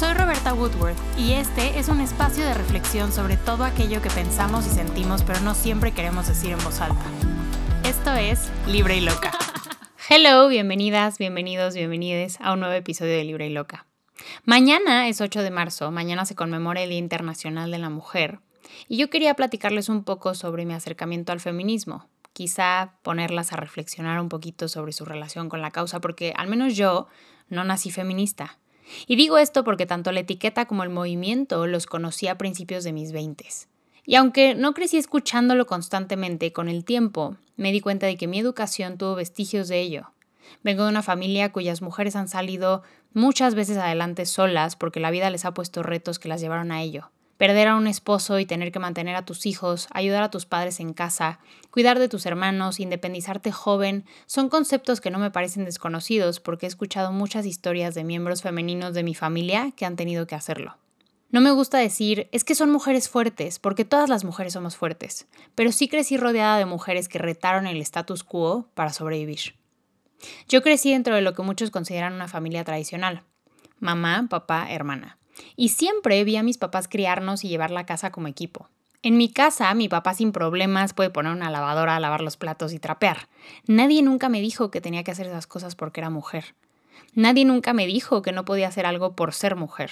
Soy Roberta Woodworth y este es un espacio de reflexión sobre todo aquello que pensamos y sentimos pero no siempre queremos decir en voz alta. Esto es Libre y Loca. Hello, bienvenidas, bienvenidos, bienvenides a un nuevo episodio de Libre y Loca. Mañana es 8 de marzo, mañana se conmemora el Día Internacional de la Mujer y yo quería platicarles un poco sobre mi acercamiento al feminismo, quizá ponerlas a reflexionar un poquito sobre su relación con la causa, porque al menos yo no nací feminista. Y digo esto porque tanto la etiqueta como el movimiento los conocí a principios de mis veintes. Y aunque no crecí escuchándolo constantemente, con el tiempo me di cuenta de que mi educación tuvo vestigios de ello. Vengo de una familia cuyas mujeres han salido muchas veces adelante solas porque la vida les ha puesto retos que las llevaron a ello perder a un esposo y tener que mantener a tus hijos, ayudar a tus padres en casa, cuidar de tus hermanos, independizarte joven, son conceptos que no me parecen desconocidos porque he escuchado muchas historias de miembros femeninos de mi familia que han tenido que hacerlo. No me gusta decir, es que son mujeres fuertes, porque todas las mujeres somos fuertes, pero sí crecí rodeada de mujeres que retaron el status quo para sobrevivir. Yo crecí dentro de lo que muchos consideran una familia tradicional. Mamá, papá, hermana. Y siempre vi a mis papás criarnos y llevar la casa como equipo. En mi casa, mi papá sin problemas puede poner una lavadora lavar los platos y trapear. Nadie nunca me dijo que tenía que hacer esas cosas porque era mujer. Nadie nunca me dijo que no podía hacer algo por ser mujer.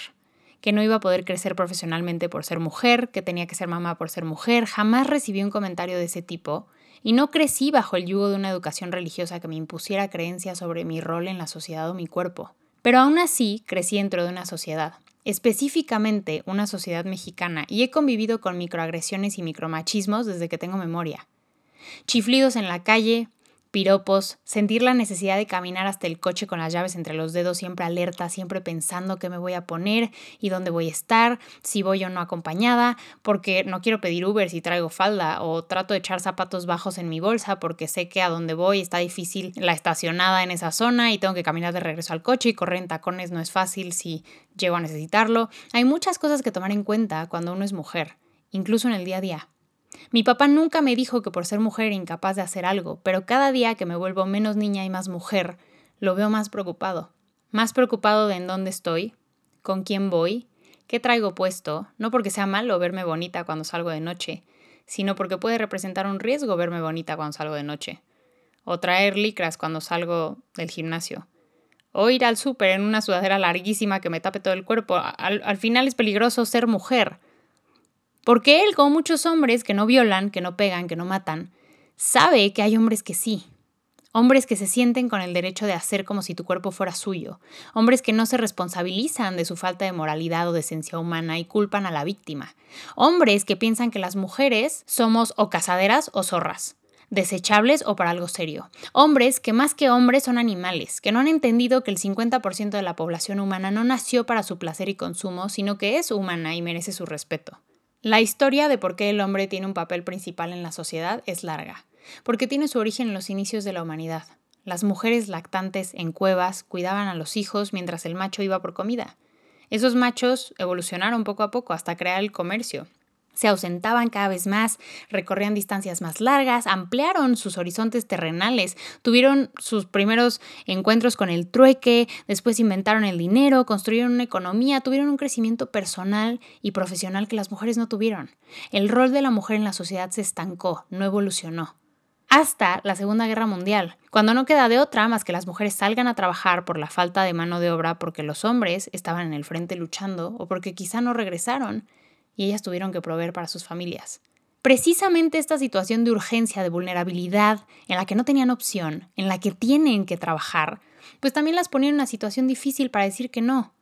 Que no iba a poder crecer profesionalmente por ser mujer, que tenía que ser mamá por ser mujer. Jamás recibí un comentario de ese tipo. Y no crecí bajo el yugo de una educación religiosa que me impusiera creencias sobre mi rol en la sociedad o mi cuerpo. Pero aún así crecí dentro de una sociedad, específicamente una sociedad mexicana, y he convivido con microagresiones y micromachismos desde que tengo memoria. Chiflidos en la calle, piropos, sentir la necesidad de caminar hasta el coche con las llaves entre los dedos, siempre alerta, siempre pensando qué me voy a poner y dónde voy a estar, si voy o no acompañada, porque no quiero pedir Uber si traigo falda, o trato de echar zapatos bajos en mi bolsa porque sé que a donde voy está difícil la estacionada en esa zona y tengo que caminar de regreso al coche y correr en tacones no es fácil si llego a necesitarlo. Hay muchas cosas que tomar en cuenta cuando uno es mujer, incluso en el día a día. Mi papá nunca me dijo que por ser mujer era incapaz de hacer algo, pero cada día que me vuelvo menos niña y más mujer, lo veo más preocupado. Más preocupado de en dónde estoy, con quién voy, qué traigo puesto, no porque sea malo verme bonita cuando salgo de noche, sino porque puede representar un riesgo verme bonita cuando salgo de noche. O traer licras cuando salgo del gimnasio. O ir al súper en una sudadera larguísima que me tape todo el cuerpo. Al, al final es peligroso ser mujer. Porque él, como muchos hombres que no violan, que no pegan, que no matan, sabe que hay hombres que sí. Hombres que se sienten con el derecho de hacer como si tu cuerpo fuera suyo. Hombres que no se responsabilizan de su falta de moralidad o decencia humana y culpan a la víctima. Hombres que piensan que las mujeres somos o casaderas o zorras desechables o para algo serio. Hombres que más que hombres son animales, que no han entendido que el 50% de la población humana no nació para su placer y consumo, sino que es humana y merece su respeto. La historia de por qué el hombre tiene un papel principal en la sociedad es larga, porque tiene su origen en los inicios de la humanidad. Las mujeres lactantes en cuevas cuidaban a los hijos mientras el macho iba por comida. Esos machos evolucionaron poco a poco hasta crear el comercio, se ausentaban cada vez más, recorrían distancias más largas, ampliaron sus horizontes terrenales, tuvieron sus primeros encuentros con el trueque, después inventaron el dinero, construyeron una economía, tuvieron un crecimiento personal y profesional que las mujeres no tuvieron. El rol de la mujer en la sociedad se estancó, no evolucionó hasta la Segunda Guerra Mundial, cuando no queda de otra más que las mujeres salgan a trabajar por la falta de mano de obra porque los hombres estaban en el frente luchando o porque quizá no regresaron y ellas tuvieron que proveer para sus familias. Precisamente esta situación de urgencia, de vulnerabilidad, en la que no tenían opción, en la que tienen que trabajar, pues también las ponía en una situación difícil para decir que no,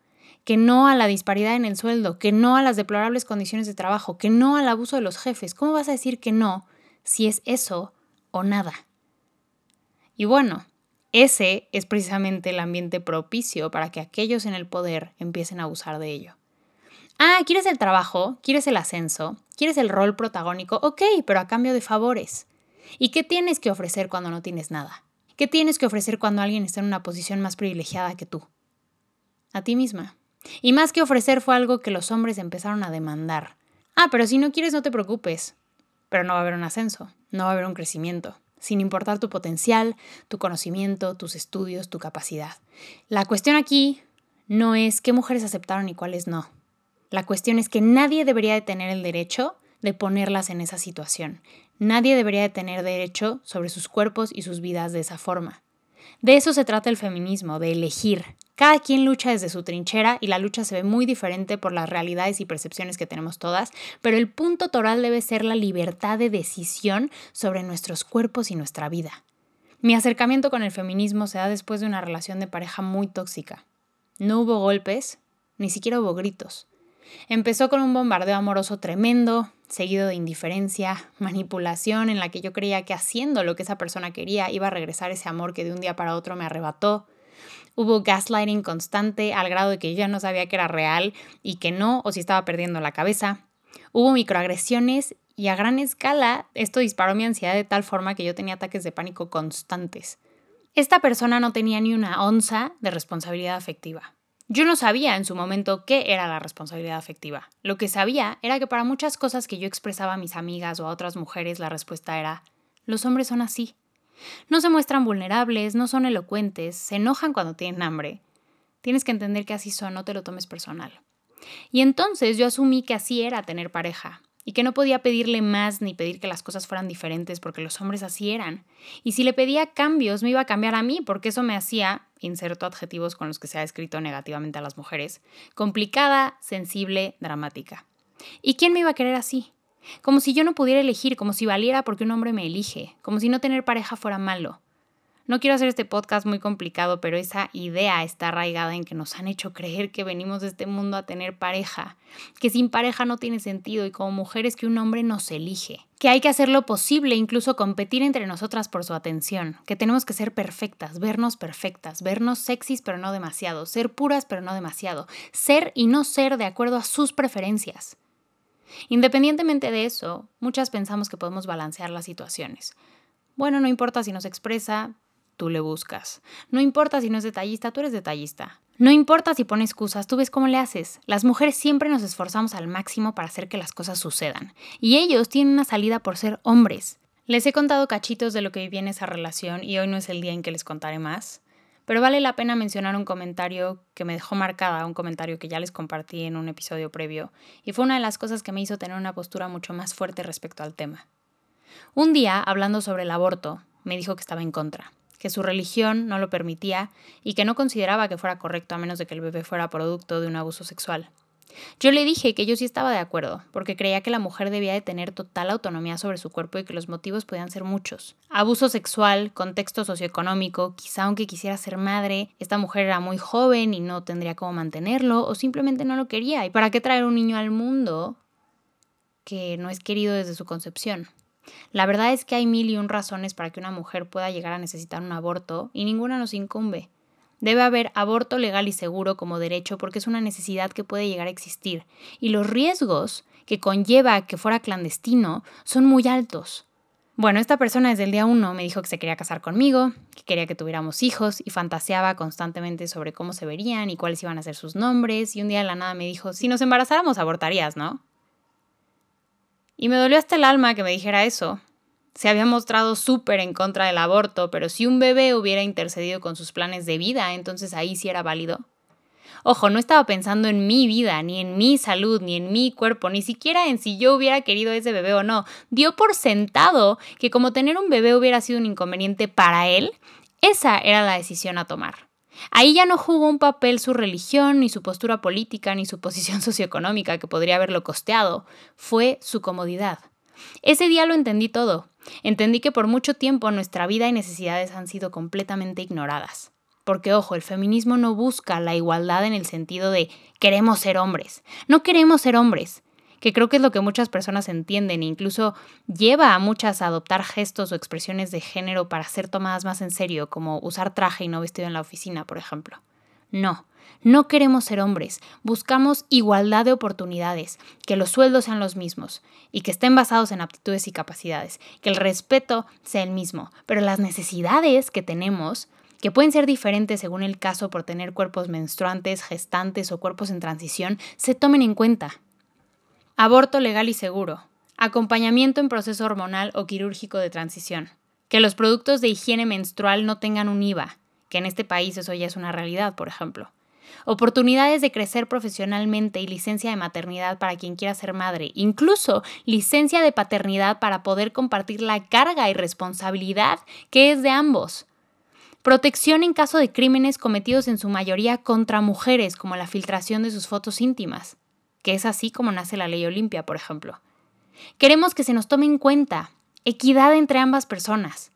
que no a la disparidad en el sueldo, que no a las deplorables condiciones de trabajo, que no al abuso de los jefes. ¿Cómo vas a decir que no si es eso o nada? Y bueno, ese es precisamente el ambiente propicio para que aquellos en el poder empiecen a abusar de ello. Ah, ¿quieres el trabajo? ¿Quieres el ascenso? ¿Quieres el rol protagónico? Ok, pero a cambio de favores. ¿Y qué tienes que ofrecer cuando no tienes nada? ¿Qué tienes que ofrecer cuando alguien está en una posición más privilegiada que tú? A ti misma. Y más que ofrecer fue algo que los hombres empezaron a demandar. Ah, pero si no quieres no te preocupes. Pero no va a haber un ascenso, no va a haber un crecimiento, sin importar tu potencial, tu conocimiento, tus estudios, tu capacidad. La cuestión aquí no es qué mujeres aceptaron y cuáles no. La cuestión es que nadie debería de tener el derecho de ponerlas en esa situación. Nadie debería de tener derecho sobre sus cuerpos y sus vidas de esa forma. De eso se trata el feminismo, de elegir. Cada quien lucha desde su trinchera y la lucha se ve muy diferente por las realidades y percepciones que tenemos todas, pero el punto toral debe ser la libertad de decisión sobre nuestros cuerpos y nuestra vida. Mi acercamiento con el feminismo se da después de una relación de pareja muy tóxica. No hubo golpes, ni siquiera hubo gritos. Empezó con un bombardeo amoroso tremendo, seguido de indiferencia, manipulación en la que yo creía que haciendo lo que esa persona quería iba a regresar ese amor que de un día para otro me arrebató. Hubo gaslighting constante al grado de que yo ya no sabía que era real y que no, o si estaba perdiendo la cabeza. Hubo microagresiones y a gran escala esto disparó mi ansiedad de tal forma que yo tenía ataques de pánico constantes. Esta persona no tenía ni una onza de responsabilidad afectiva. Yo no sabía en su momento qué era la responsabilidad afectiva. Lo que sabía era que para muchas cosas que yo expresaba a mis amigas o a otras mujeres la respuesta era, los hombres son así. No se muestran vulnerables, no son elocuentes, se enojan cuando tienen hambre. Tienes que entender que así son, no te lo tomes personal. Y entonces yo asumí que así era tener pareja, y que no podía pedirle más ni pedir que las cosas fueran diferentes porque los hombres así eran. Y si le pedía cambios, me iba a cambiar a mí porque eso me hacía, inserto adjetivos con los que se ha escrito negativamente a las mujeres, complicada, sensible, dramática. ¿Y quién me iba a querer así? Como si yo no pudiera elegir, como si valiera porque un hombre me elige, como si no tener pareja fuera malo. No quiero hacer este podcast muy complicado, pero esa idea está arraigada en que nos han hecho creer que venimos de este mundo a tener pareja, que sin pareja no tiene sentido y como mujeres que un hombre nos elige, que hay que hacer lo posible, incluso competir entre nosotras por su atención, que tenemos que ser perfectas, vernos perfectas, vernos sexys pero no demasiado, ser puras pero no demasiado, ser y no ser de acuerdo a sus preferencias. Independientemente de eso, muchas pensamos que podemos balancear las situaciones. Bueno, no importa si nos expresa, tú le buscas. No importa si no es detallista, tú eres detallista. No importa si pone excusas, tú ves cómo le haces. Las mujeres siempre nos esforzamos al máximo para hacer que las cosas sucedan. Y ellos tienen una salida por ser hombres. Les he contado cachitos de lo que viví en esa relación y hoy no es el día en que les contaré más. Pero vale la pena mencionar un comentario que me dejó marcada, un comentario que ya les compartí en un episodio previo, y fue una de las cosas que me hizo tener una postura mucho más fuerte respecto al tema. Un día, hablando sobre el aborto, me dijo que estaba en contra que su religión no lo permitía y que no consideraba que fuera correcto a menos de que el bebé fuera producto de un abuso sexual. Yo le dije que yo sí estaba de acuerdo, porque creía que la mujer debía de tener total autonomía sobre su cuerpo y que los motivos podían ser muchos. Abuso sexual, contexto socioeconómico, quizá aunque quisiera ser madre, esta mujer era muy joven y no tendría cómo mantenerlo, o simplemente no lo quería. ¿Y para qué traer un niño al mundo que no es querido desde su concepción? La verdad es que hay mil y un razones para que una mujer pueda llegar a necesitar un aborto y ninguna nos incumbe. Debe haber aborto legal y seguro como derecho porque es una necesidad que puede llegar a existir y los riesgos que conlleva que fuera clandestino son muy altos. Bueno, esta persona desde el día uno me dijo que se quería casar conmigo, que quería que tuviéramos hijos y fantaseaba constantemente sobre cómo se verían y cuáles iban a ser sus nombres y un día de la nada me dijo, si nos embarazáramos abortarías, ¿no? Y me dolió hasta el alma que me dijera eso. Se había mostrado súper en contra del aborto, pero si un bebé hubiera intercedido con sus planes de vida, entonces ahí sí era válido. Ojo, no estaba pensando en mi vida, ni en mi salud, ni en mi cuerpo, ni siquiera en si yo hubiera querido ese bebé o no. Dio por sentado que como tener un bebé hubiera sido un inconveniente para él, esa era la decisión a tomar. Ahí ya no jugó un papel su religión, ni su postura política, ni su posición socioeconómica que podría haberlo costeado, fue su comodidad. Ese día lo entendí todo. Entendí que por mucho tiempo nuestra vida y necesidades han sido completamente ignoradas. Porque, ojo, el feminismo no busca la igualdad en el sentido de queremos ser hombres. No queremos ser hombres que creo que es lo que muchas personas entienden incluso lleva a muchas a adoptar gestos o expresiones de género para ser tomadas más en serio, como usar traje y no vestido en la oficina, por ejemplo. No, no queremos ser hombres, buscamos igualdad de oportunidades, que los sueldos sean los mismos y que estén basados en aptitudes y capacidades, que el respeto sea el mismo, pero las necesidades que tenemos que pueden ser diferentes según el caso por tener cuerpos menstruantes, gestantes o cuerpos en transición, se tomen en cuenta. Aborto legal y seguro. Acompañamiento en proceso hormonal o quirúrgico de transición. Que los productos de higiene menstrual no tengan un IVA, que en este país eso ya es una realidad, por ejemplo. oportunidades de crecer profesionalmente y licencia de maternidad para quien quiera ser madre, incluso licencia de paternidad para poder compartir la carga y responsabilidad que es de ambos. Protección en caso de crímenes cometidos en su mayoría contra mujeres, como la filtración de sus fotos íntimas, que es así como nace la ley Olimpia, por ejemplo. Queremos que se nos tome en cuenta equidad entre ambas personas.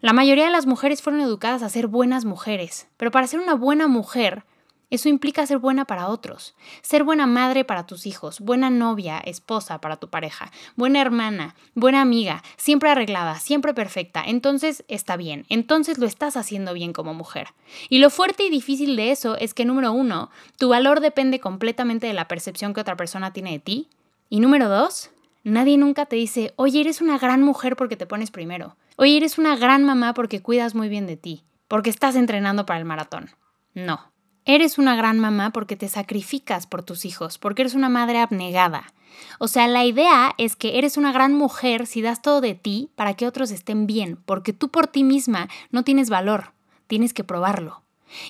La mayoría de las mujeres fueron educadas a ser buenas mujeres, pero para ser una buena mujer eso implica ser buena para otros, ser buena madre para tus hijos, buena novia, esposa para tu pareja, buena hermana, buena amiga, siempre arreglada, siempre perfecta. Entonces está bien, entonces lo estás haciendo bien como mujer. Y lo fuerte y difícil de eso es que número uno, tu valor depende completamente de la percepción que otra persona tiene de ti. Y número dos, nadie nunca te dice, oye, eres una gran mujer porque te pones primero. Oye, eres una gran mamá porque cuidas muy bien de ti, porque estás entrenando para el maratón. No. Eres una gran mamá porque te sacrificas por tus hijos, porque eres una madre abnegada. O sea, la idea es que eres una gran mujer si das todo de ti para que otros estén bien, porque tú por ti misma no tienes valor, tienes que probarlo.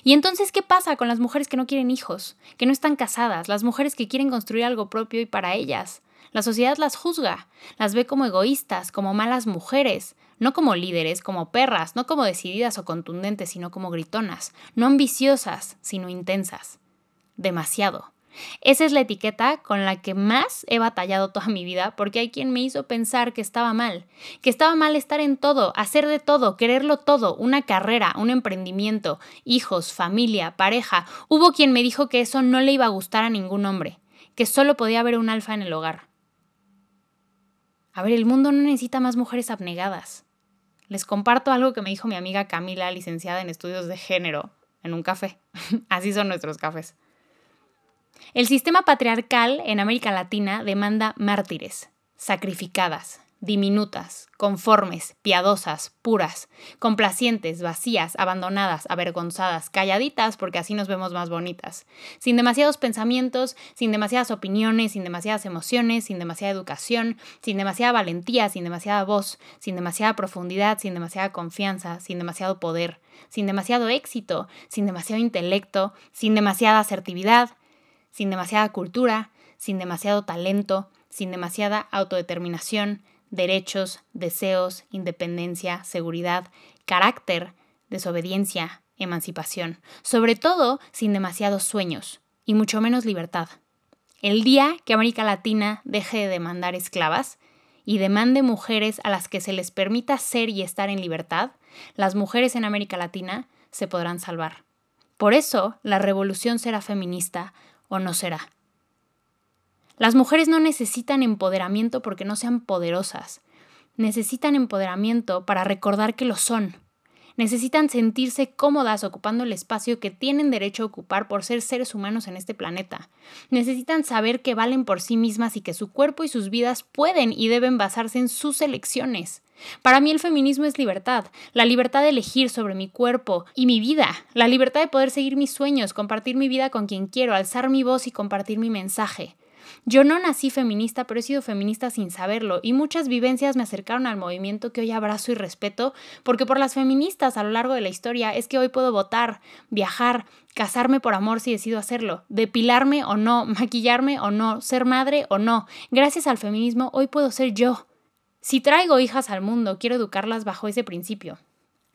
Y entonces, ¿qué pasa con las mujeres que no quieren hijos, que no están casadas, las mujeres que quieren construir algo propio y para ellas? La sociedad las juzga, las ve como egoístas, como malas mujeres, no como líderes, como perras, no como decididas o contundentes, sino como gritonas, no ambiciosas, sino intensas. Demasiado. Esa es la etiqueta con la que más he batallado toda mi vida porque hay quien me hizo pensar que estaba mal, que estaba mal estar en todo, hacer de todo, quererlo todo, una carrera, un emprendimiento, hijos, familia, pareja. Hubo quien me dijo que eso no le iba a gustar a ningún hombre, que solo podía haber un alfa en el hogar. A ver, el mundo no necesita más mujeres abnegadas. Les comparto algo que me dijo mi amiga Camila, licenciada en estudios de género, en un café. Así son nuestros cafés. El sistema patriarcal en América Latina demanda mártires, sacrificadas, diminutas, conformes, piadosas, puras, complacientes, vacías, abandonadas, avergonzadas, calladitas porque así nos vemos más bonitas, sin demasiados pensamientos, sin demasiadas opiniones, sin demasiadas emociones, sin demasiada educación, sin demasiada valentía, sin demasiada voz, sin demasiada profundidad, sin demasiada confianza, sin demasiado poder, sin demasiado éxito, sin demasiado intelecto, sin demasiada asertividad, sin demasiada cultura, sin demasiado talento, sin demasiada autodeterminación, derechos, deseos, independencia, seguridad, carácter, desobediencia, emancipación, sobre todo sin demasiados sueños y mucho menos libertad. El día que América Latina deje de demandar esclavas y demande mujeres a las que se les permita ser y estar en libertad, las mujeres en América Latina se podrán salvar. Por eso la revolución será feminista o no será. Las mujeres no necesitan empoderamiento porque no sean poderosas. Necesitan empoderamiento para recordar que lo son. Necesitan sentirse cómodas ocupando el espacio que tienen derecho a ocupar por ser seres humanos en este planeta. Necesitan saber que valen por sí mismas y que su cuerpo y sus vidas pueden y deben basarse en sus elecciones. Para mí el feminismo es libertad, la libertad de elegir sobre mi cuerpo y mi vida, la libertad de poder seguir mis sueños, compartir mi vida con quien quiero, alzar mi voz y compartir mi mensaje. Yo no nací feminista, pero he sido feminista sin saberlo y muchas vivencias me acercaron al movimiento que hoy abrazo y respeto, porque por las feministas a lo largo de la historia es que hoy puedo votar, viajar, casarme por amor si decido hacerlo, depilarme o no, maquillarme o no, ser madre o no. Gracias al feminismo hoy puedo ser yo. Si traigo hijas al mundo, quiero educarlas bajo ese principio.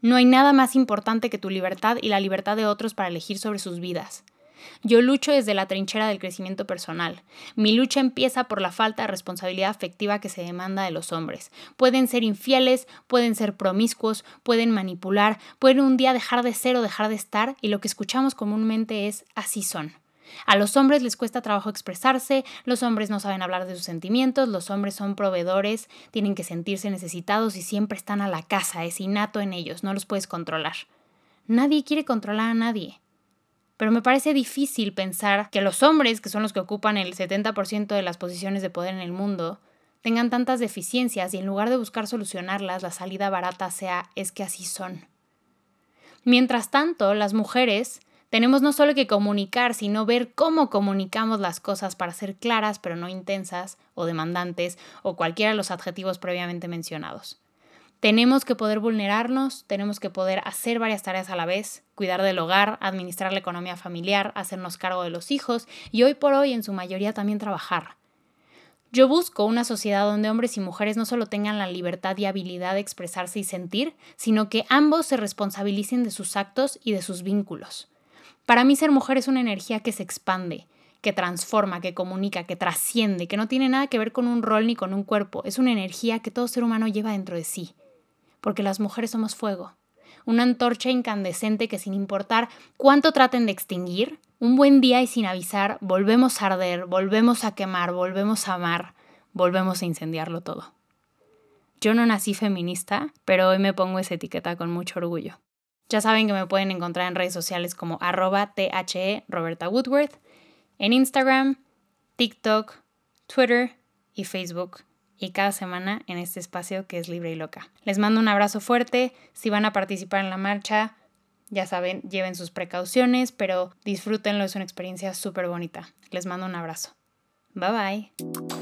No hay nada más importante que tu libertad y la libertad de otros para elegir sobre sus vidas. Yo lucho desde la trinchera del crecimiento personal. Mi lucha empieza por la falta de responsabilidad afectiva que se demanda de los hombres. Pueden ser infieles, pueden ser promiscuos, pueden manipular, pueden un día dejar de ser o dejar de estar y lo que escuchamos comúnmente es así son. A los hombres les cuesta trabajo expresarse, los hombres no saben hablar de sus sentimientos, los hombres son proveedores, tienen que sentirse necesitados y siempre están a la casa, es innato en ellos, no los puedes controlar. Nadie quiere controlar a nadie pero me parece difícil pensar que los hombres, que son los que ocupan el 70% de las posiciones de poder en el mundo, tengan tantas deficiencias y en lugar de buscar solucionarlas, la salida barata sea es que así son. Mientras tanto, las mujeres tenemos no solo que comunicar, sino ver cómo comunicamos las cosas para ser claras pero no intensas o demandantes o cualquiera de los adjetivos previamente mencionados. Tenemos que poder vulnerarnos, tenemos que poder hacer varias tareas a la vez, cuidar del hogar, administrar la economía familiar, hacernos cargo de los hijos y hoy por hoy en su mayoría también trabajar. Yo busco una sociedad donde hombres y mujeres no solo tengan la libertad y habilidad de expresarse y sentir, sino que ambos se responsabilicen de sus actos y de sus vínculos. Para mí ser mujer es una energía que se expande, que transforma, que comunica, que trasciende, que no tiene nada que ver con un rol ni con un cuerpo, es una energía que todo ser humano lleva dentro de sí porque las mujeres somos fuego, una antorcha incandescente que sin importar cuánto traten de extinguir, un buen día y sin avisar, volvemos a arder, volvemos a quemar, volvemos a amar, volvemos a incendiarlo todo. Yo no nací feminista, pero hoy me pongo esa etiqueta con mucho orgullo. Ya saben que me pueden encontrar en redes sociales como arroba THE Roberta Woodworth, en Instagram, TikTok, Twitter y Facebook y cada semana en este espacio que es libre y loca. Les mando un abrazo fuerte. Si van a participar en la marcha, ya saben, lleven sus precauciones, pero disfrútenlo, es una experiencia súper bonita. Les mando un abrazo. Bye bye.